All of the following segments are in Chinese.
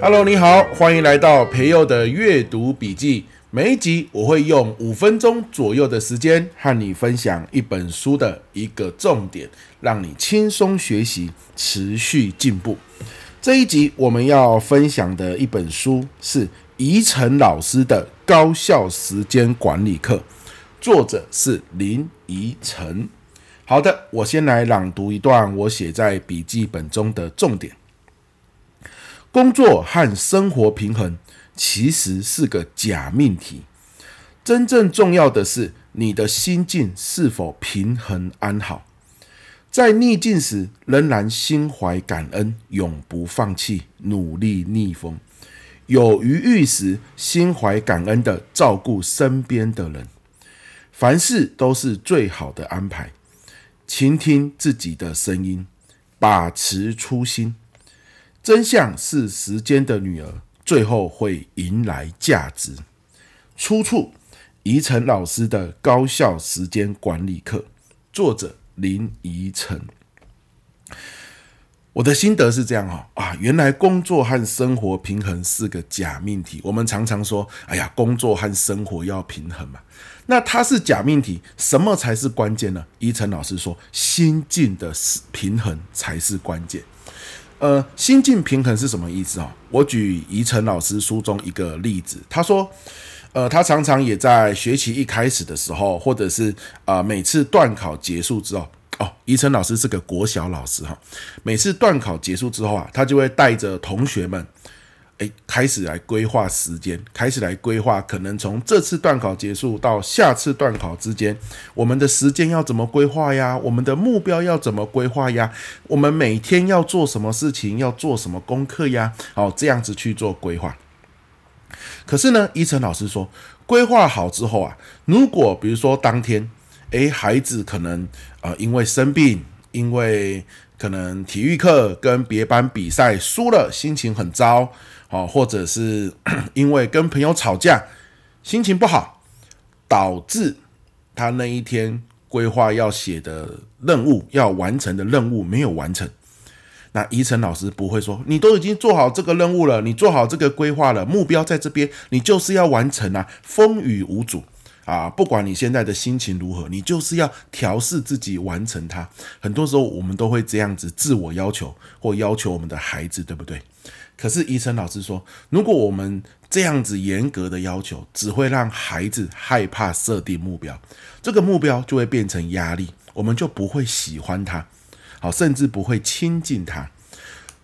Hello，你好，欢迎来到培佑的阅读笔记。每一集我会用五分钟左右的时间和你分享一本书的一个重点，让你轻松学习，持续进步。这一集我们要分享的一本书是怡晨老师的《高效时间管理课》，作者是林怡晨。好的，我先来朗读一段我写在笔记本中的重点。工作和生活平衡其实是个假命题，真正重要的是你的心境是否平衡安好，在逆境时仍然心怀感恩，永不放弃，努力逆风；有余裕时心怀感恩地照顾身边的人。凡事都是最好的安排，倾听自己的声音，把持初心。真相是时间的女儿，最后会迎来价值。出处：怡晨老师的高效时间管理课，作者林怡晨。我的心得是这样哈啊，原来工作和生活平衡是个假命题。我们常常说，哎呀，工作和生活要平衡嘛。那它是假命题，什么才是关键呢？怡辰老师说，心境的平衡才是关键。呃，心境平衡是什么意思啊？我举宜晨老师书中一个例子，他说，呃，他常常也在学期一开始的时候，或者是啊、每次段考结束之后，哦，怡辰老师是个国小老师哈，每次段考结束之后啊，他就会带着同学们。诶，开始来规划时间，开始来规划，可能从这次段考结束到下次段考之间，我们的时间要怎么规划呀？我们的目标要怎么规划呀？我们每天要做什么事情？要做什么功课呀？好，这样子去做规划。可是呢，怡辰老师说，规划好之后啊，如果比如说当天，诶，孩子可能呃因为生病，因为可能体育课跟别班比赛输了，心情很糟。好，或者是 因为跟朋友吵架，心情不好，导致他那一天规划要写的任务、要完成的任务没有完成。那怡晨老师不会说，你都已经做好这个任务了，你做好这个规划了，目标在这边，你就是要完成啊，风雨无阻啊，不管你现在的心情如何，你就是要调试自己完成它。很多时候我们都会这样子自我要求或要求我们的孩子，对不对？可是医生老师说，如果我们这样子严格的要求，只会让孩子害怕设定目标，这个目标就会变成压力，我们就不会喜欢他，好，甚至不会亲近他。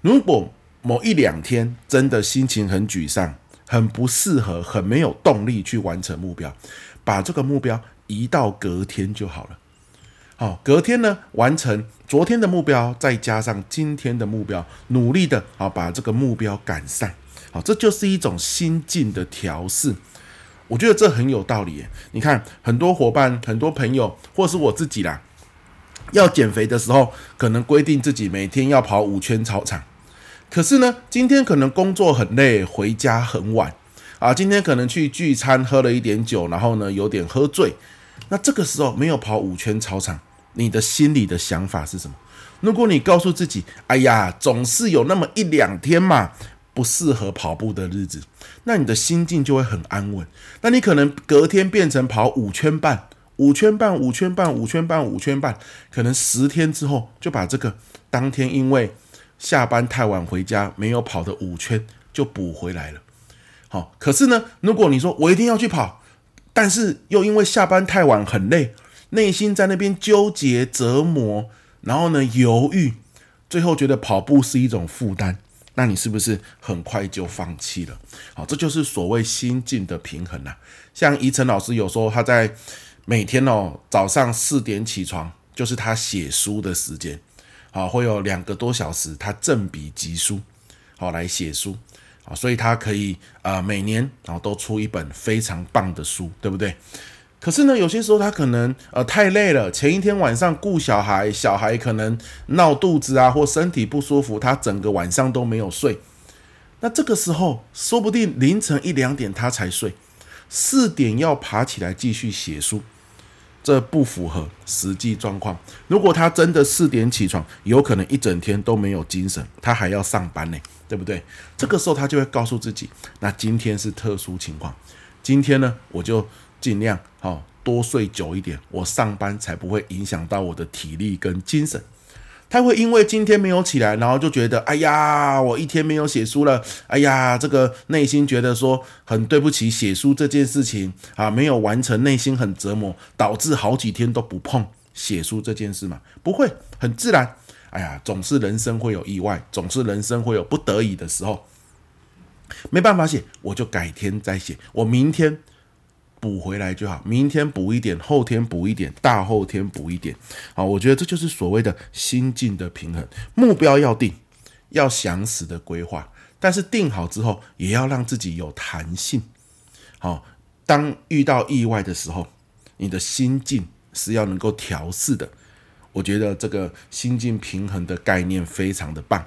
如果某一两天真的心情很沮丧，很不适合，很没有动力去完成目标，把这个目标移到隔天就好了。好，隔天呢，完成昨天的目标，再加上今天的目标，努力的啊把这个目标赶上。好，这就是一种心境的调试。我觉得这很有道理。你看，很多伙伴、很多朋友，或是我自己啦，要减肥的时候，可能规定自己每天要跑五圈操场。可是呢，今天可能工作很累，回家很晚啊。今天可能去聚餐喝了一点酒，然后呢有点喝醉。那这个时候没有跑五圈操场，你的心里的想法是什么？如果你告诉自己，哎呀，总是有那么一两天嘛，不适合跑步的日子，那你的心境就会很安稳。那你可能隔天变成跑五圈半、五圈半、五圈半、五圈半、五圈半，可能十天之后就把这个当天因为下班太晚回家没有跑的五圈就补回来了。好，可是呢，如果你说我一定要去跑。但是又因为下班太晚很累，内心在那边纠结折磨，然后呢犹豫，最后觉得跑步是一种负担，那你是不是很快就放弃了？好，这就是所谓心境的平衡啊。像宜晨老师有时候他在每天哦早上四点起床，就是他写书的时间，好，会有两个多小时他振笔疾书，好来写书。啊，所以他可以啊，每年然后都出一本非常棒的书，对不对？可是呢，有些时候他可能呃太累了，前一天晚上顾小孩，小孩可能闹肚子啊，或身体不舒服，他整个晚上都没有睡。那这个时候，说不定凌晨一两点他才睡。四点要爬起来继续写书，这不符合实际状况。如果他真的四点起床，有可能一整天都没有精神，他还要上班呢，对不对？这个时候他就会告诉自己，那今天是特殊情况，今天呢，我就尽量好多睡久一点，我上班才不会影响到我的体力跟精神。他会因为今天没有起来，然后就觉得，哎呀，我一天没有写书了，哎呀，这个内心觉得说很对不起写书这件事情啊，没有完成，内心很折磨，导致好几天都不碰写书这件事嘛？不会，很自然。哎呀，总是人生会有意外，总是人生会有不得已的时候，没办法写，我就改天再写，我明天。补回来就好，明天补一点，后天补一点，大后天补一点。好，我觉得这就是所谓的心境的平衡。目标要定，要详实的规划，但是定好之后，也要让自己有弹性。好，当遇到意外的时候，你的心境是要能够调试的。我觉得这个心境平衡的概念非常的棒。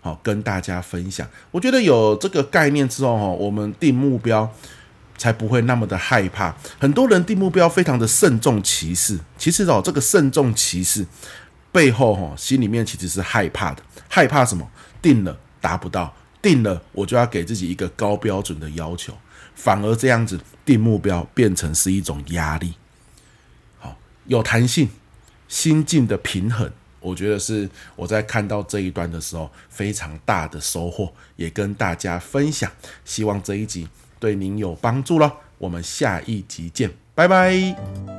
好，跟大家分享。我觉得有这个概念之后，哈，我们定目标。才不会那么的害怕。很多人定目标非常的慎重其事，其实哦，这个慎重其事背后哦，心里面其实是害怕的。害怕什么？定了达不到，定了我就要给自己一个高标准的要求，反而这样子定目标变成是一种压力。好，有弹性，心境的平衡，我觉得是我在看到这一段的时候非常大的收获，也跟大家分享。希望这一集。对您有帮助了，我们下一集见，拜拜。